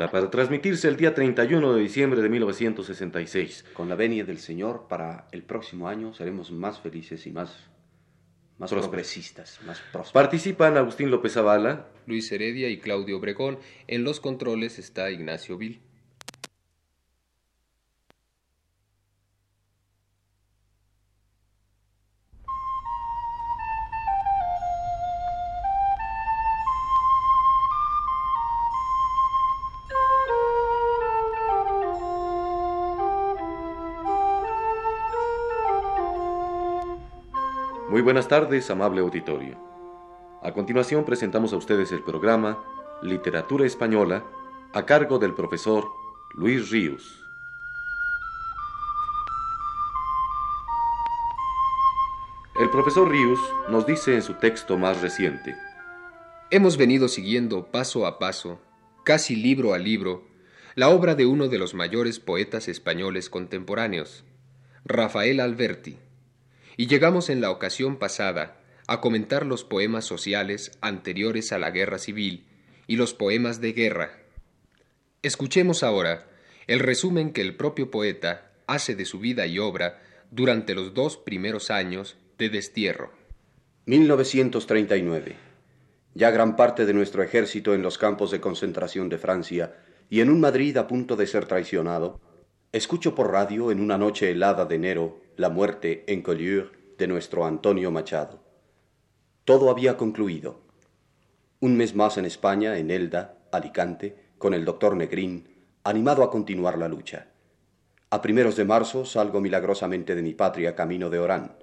Española para transmitirse el día 31 de diciembre de 1966. Con la venia del Señor, para el próximo año seremos más felices y más, más progresistas, más prósperos. Participan Agustín López Zavala, Luis Heredia y Claudio Obregón. En los controles está Ignacio Vil. Muy buenas tardes, amable auditorio. A continuación presentamos a ustedes el programa Literatura Española a cargo del profesor Luis Ríos. El profesor Ríos nos dice en su texto más reciente, Hemos venido siguiendo paso a paso, casi libro a libro, la obra de uno de los mayores poetas españoles contemporáneos, Rafael Alberti y llegamos en la ocasión pasada a comentar los poemas sociales anteriores a la guerra civil y los poemas de guerra. Escuchemos ahora el resumen que el propio poeta hace de su vida y obra durante los dos primeros años de destierro. 1939. Ya gran parte de nuestro ejército en los campos de concentración de Francia y en un Madrid a punto de ser traicionado, escucho por radio en una noche helada de enero la muerte en Collioure de nuestro Antonio Machado. Todo había concluido. Un mes más en España, en Elda, Alicante, con el doctor Negrín, animado a continuar la lucha. A primeros de marzo salgo milagrosamente de mi patria camino de Orán.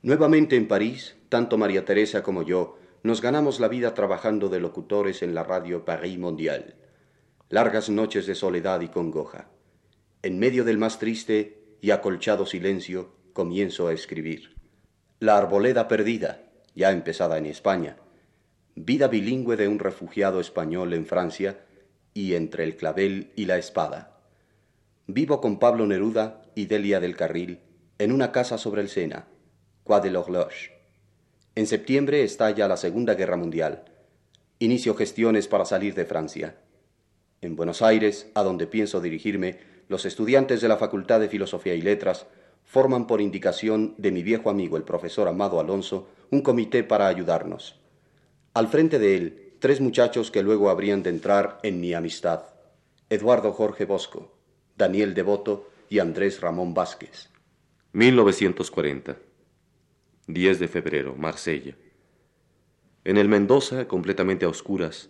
Nuevamente en París, tanto María Teresa como yo nos ganamos la vida trabajando de locutores en la radio Paris Mondial. Largas noches de soledad y congoja. En medio del más triste y acolchado silencio, comienzo a escribir. La arboleda perdida, ya empezada en España. Vida bilingüe de un refugiado español en Francia y entre el clavel y la espada. Vivo con Pablo Neruda y Delia del Carril en una casa sobre el Sena, Croix de l'Horloge. En septiembre estalla la Segunda Guerra Mundial. Inicio gestiones para salir de Francia. En Buenos Aires, a donde pienso dirigirme, los estudiantes de la Facultad de Filosofía y Letras forman por indicación de mi viejo amigo el profesor Amado Alonso un comité para ayudarnos. Al frente de él, tres muchachos que luego habrían de entrar en mi amistad. Eduardo Jorge Bosco, Daniel Devoto y Andrés Ramón Vázquez. 1940. 10 de febrero, Marsella. En el Mendoza, completamente a oscuras,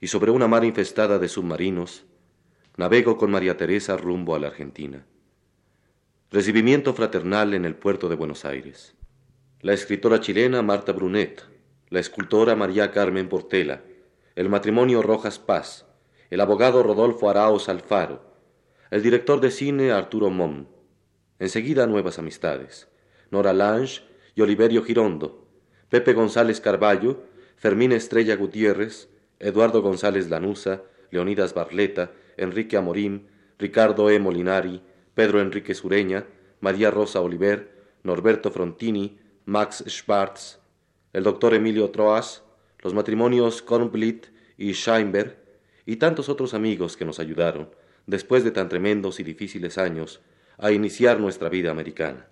y sobre una mar infestada de submarinos, navego con María Teresa rumbo a la Argentina. Recibimiento fraternal en el puerto de Buenos Aires. La escritora chilena Marta Brunet, la escultora María Carmen Portela, el matrimonio Rojas Paz, el abogado Rodolfo Arauz Alfaro, el director de cine Arturo Mom. Enseguida nuevas amistades. Nora Lange y Oliverio Girondo, Pepe González Carballo, Fermín Estrella Gutiérrez, Eduardo González Lanusa, Leonidas Barleta, Enrique Amorim, Ricardo E. Molinari, Pedro Enrique Sureña, María Rosa Oliver, Norberto Frontini, Max Schwartz, el doctor Emilio Troas, los matrimonios Kornblit y Scheinberg, y tantos otros amigos que nos ayudaron, después de tan tremendos y difíciles años, a iniciar nuestra vida americana.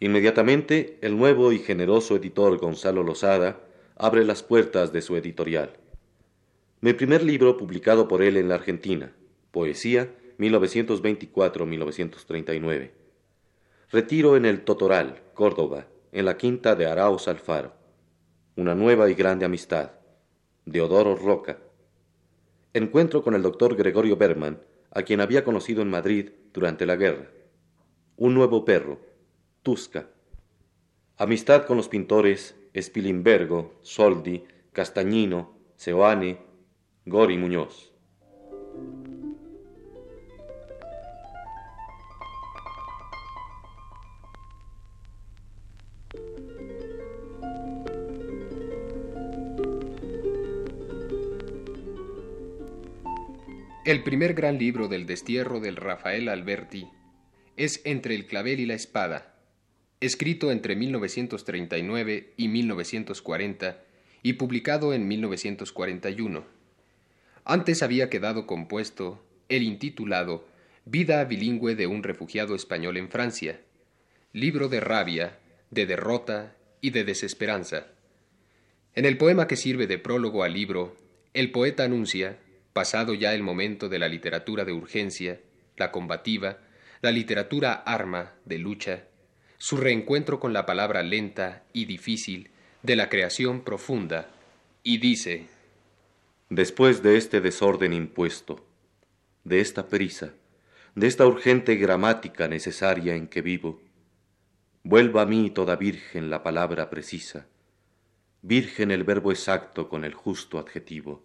Inmediatamente, el nuevo y generoso editor Gonzalo Lozada abre las puertas de su editorial. Mi primer libro publicado por él en la Argentina, Poesía, 1924-1939. Retiro en el Totoral, Córdoba, en la quinta de Arauz Alfaro. Una nueva y grande amistad. Deodoro Roca. Encuentro con el doctor Gregorio Berman, a quien había conocido en Madrid durante la guerra. Un nuevo perro, Tusca. Amistad con los pintores Spilimbergo, Soldi, Castañino, Seoane, Gori Muñoz. El primer gran libro del destierro del Rafael Alberti es Entre el clavel y la espada, escrito entre 1939 y 1940 y publicado en 1941. Antes había quedado compuesto el intitulado Vida bilingüe de un refugiado español en Francia, libro de rabia, de derrota y de desesperanza. En el poema que sirve de prólogo al libro, el poeta anuncia, pasado ya el momento de la literatura de urgencia, la combativa, la literatura arma de lucha, su reencuentro con la palabra lenta y difícil de la creación profunda, y dice, Después de este desorden impuesto, de esta prisa, de esta urgente gramática necesaria en que vivo, vuelva a mí toda virgen la palabra precisa, virgen el verbo exacto con el justo adjetivo,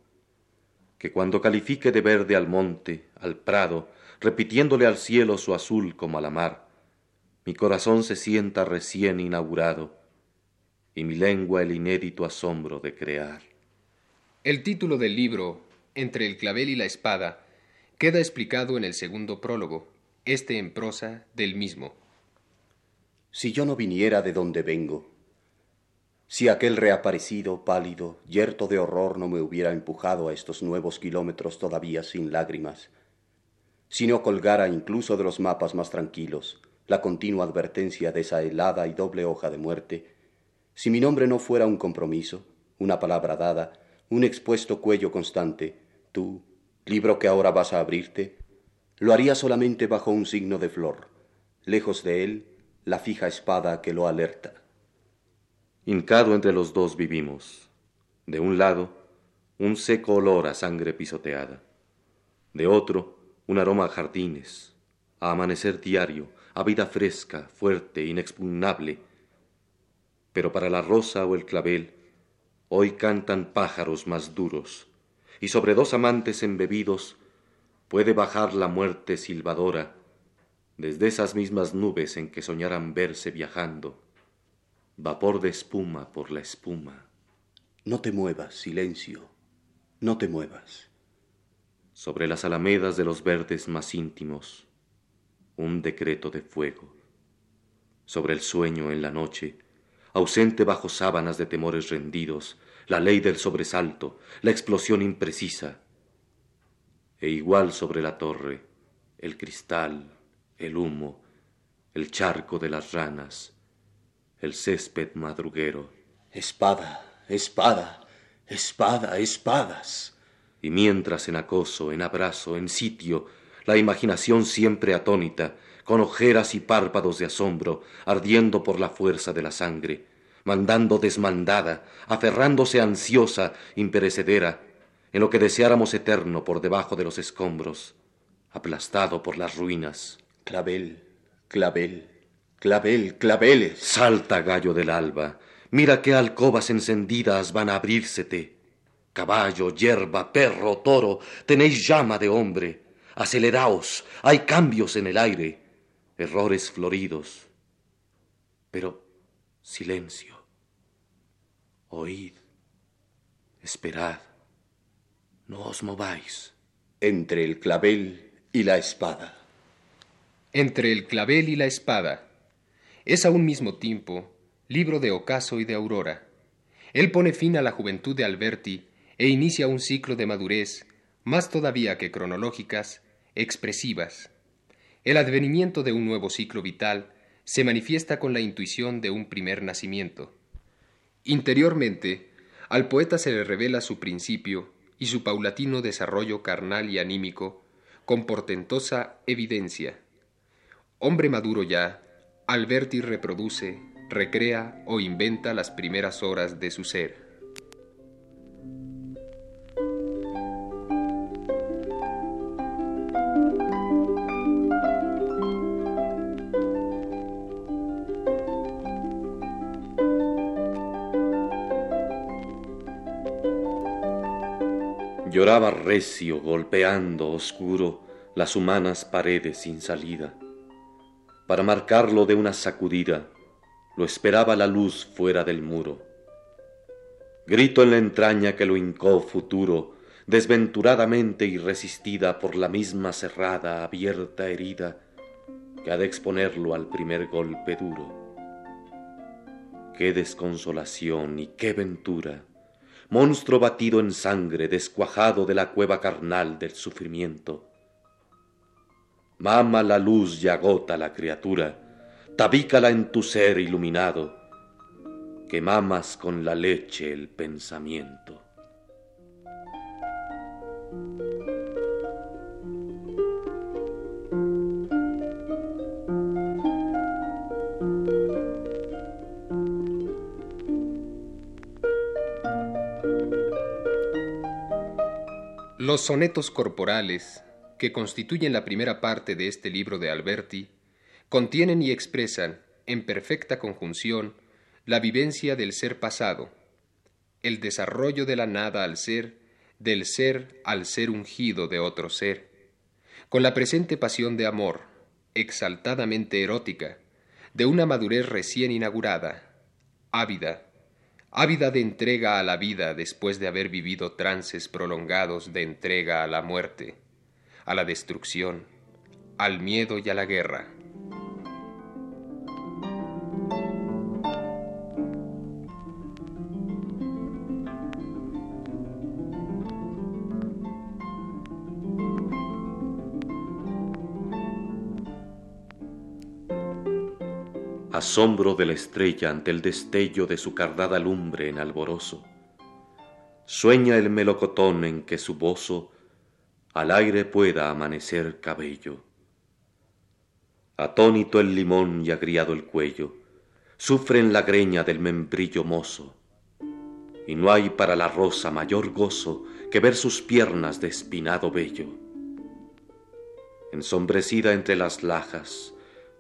que cuando califique de verde al monte, al prado, repitiéndole al cielo su azul como a la mar, mi corazón se sienta recién inaugurado y mi lengua el inédito asombro de crear. El título del libro, Entre el clavel y la espada, queda explicado en el segundo prólogo, este en prosa del mismo. Si yo no viniera de donde vengo, si aquel reaparecido, pálido, yerto de horror no me hubiera empujado a estos nuevos kilómetros todavía sin lágrimas, si no colgara incluso de los mapas más tranquilos la continua advertencia de esa helada y doble hoja de muerte, si mi nombre no fuera un compromiso, una palabra dada, un expuesto cuello constante, tú, libro que ahora vas a abrirte, lo haría solamente bajo un signo de flor, lejos de él la fija espada que lo alerta. Hincado entre los dos vivimos. De un lado, un seco olor a sangre pisoteada. De otro, un aroma a jardines, a amanecer diario, a vida fresca, fuerte, inexpugnable. Pero para la rosa o el clavel, hoy cantan pájaros más duros, y sobre dos amantes embebidos puede bajar la muerte silbadora desde esas mismas nubes en que soñaran verse viajando, vapor de espuma por la espuma. No te muevas, silencio, no te muevas. Sobre las alamedas de los verdes más íntimos, un decreto de fuego. Sobre el sueño en la noche, ausente bajo sábanas de temores rendidos, la ley del sobresalto, la explosión imprecisa. E igual sobre la torre, el cristal, el humo, el charco de las ranas, el césped madruguero. Espada, espada, espada, espadas. Y mientras en acoso, en abrazo, en sitio, la imaginación siempre atónita, con ojeras y párpados de asombro, ardiendo por la fuerza de la sangre, mandando desmandada, aferrándose ansiosa, imperecedera, en lo que deseáramos eterno por debajo de los escombros, aplastado por las ruinas. Clavel, clavel, clavel, claveles. Salta, gallo del alba, mira qué alcobas encendidas van a abrírsete. Caballo, hierba, perro, toro, tenéis llama de hombre. Aceleraos, hay cambios en el aire, errores floridos. Pero silencio. Oíd, esperad, no os mováis. Entre el clavel y la espada. Entre el clavel y la espada. Es a un mismo tiempo libro de ocaso y de aurora. Él pone fin a la juventud de Alberti e inicia un ciclo de madurez, más todavía que cronológicas, expresivas. El advenimiento de un nuevo ciclo vital se manifiesta con la intuición de un primer nacimiento. Interiormente, al poeta se le revela su principio y su paulatino desarrollo carnal y anímico con portentosa evidencia. Hombre maduro ya, Alberti reproduce, recrea o inventa las primeras horas de su ser. Lloraba recio, golpeando oscuro las humanas paredes sin salida. Para marcarlo de una sacudida, lo esperaba la luz fuera del muro. Grito en la entraña que lo hincó futuro, desventuradamente irresistida por la misma cerrada, abierta herida que ha de exponerlo al primer golpe duro. Qué desconsolación y qué ventura monstruo batido en sangre, descuajado de la cueva carnal del sufrimiento. Mama la luz y agota la criatura, tabícala en tu ser iluminado, que mamas con la leche el pensamiento. Los sonetos corporales, que constituyen la primera parte de este libro de Alberti, contienen y expresan, en perfecta conjunción, la vivencia del ser pasado, el desarrollo de la nada al ser, del ser al ser ungido de otro ser, con la presente pasión de amor, exaltadamente erótica, de una madurez recién inaugurada, ávida, ávida de entrega a la vida después de haber vivido trances prolongados de entrega a la muerte, a la destrucción, al miedo y a la guerra. asombro de la estrella ante el destello de su cardada lumbre en alborozo. Sueña el melocotón en que su bozo al aire pueda amanecer cabello. Atónito el limón y agriado el cuello, sufre en la greña del membrillo mozo, y no hay para la rosa mayor gozo que ver sus piernas de espinado vello. Ensombrecida entre las lajas,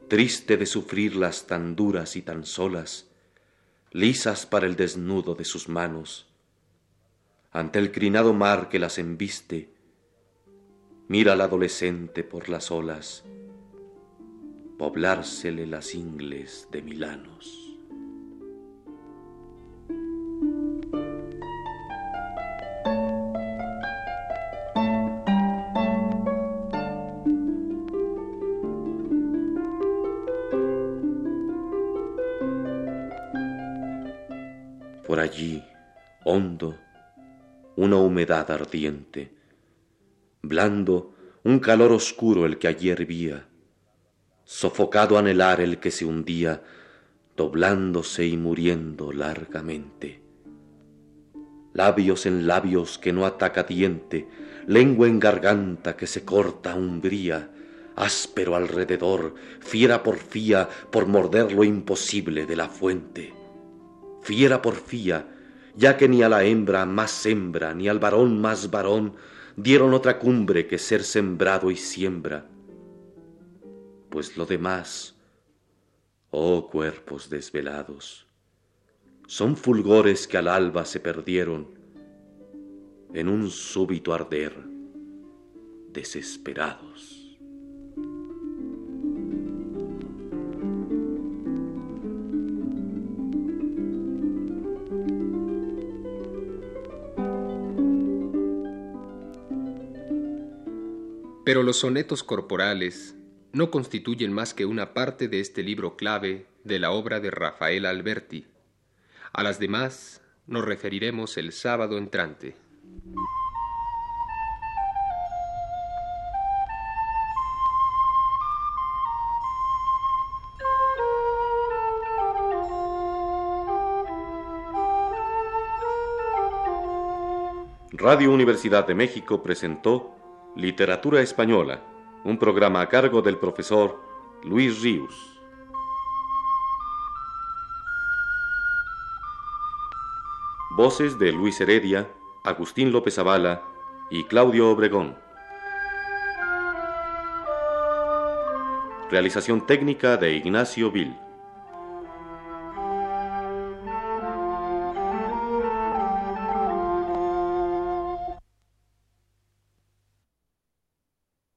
triste de sufrirlas tan duras y tan solas, lisas para el desnudo de sus manos. Ante el crinado mar que las embiste, mira al adolescente por las olas, poblársele las ingles de Milanos. Por allí, hondo, una humedad ardiente, blando, un calor oscuro el que ayer vía, sofocado anhelar el que se hundía, doblándose y muriendo largamente. Labios en labios que no ataca diente, lengua en garganta que se corta umbría, áspero alrededor, fiera porfía por morder lo imposible de la fuente fiera porfía, ya que ni a la hembra más hembra, ni al varón más varón, dieron otra cumbre que ser sembrado y siembra. Pues lo demás, oh cuerpos desvelados, son fulgores que al alba se perdieron en un súbito arder, desesperados. Pero los sonetos corporales no constituyen más que una parte de este libro clave de la obra de Rafael Alberti. A las demás nos referiremos el sábado entrante. Radio Universidad de México presentó Literatura Española, un programa a cargo del profesor Luis Ríos. Voces de Luis Heredia, Agustín López Avala y Claudio Obregón. Realización técnica de Ignacio Vil.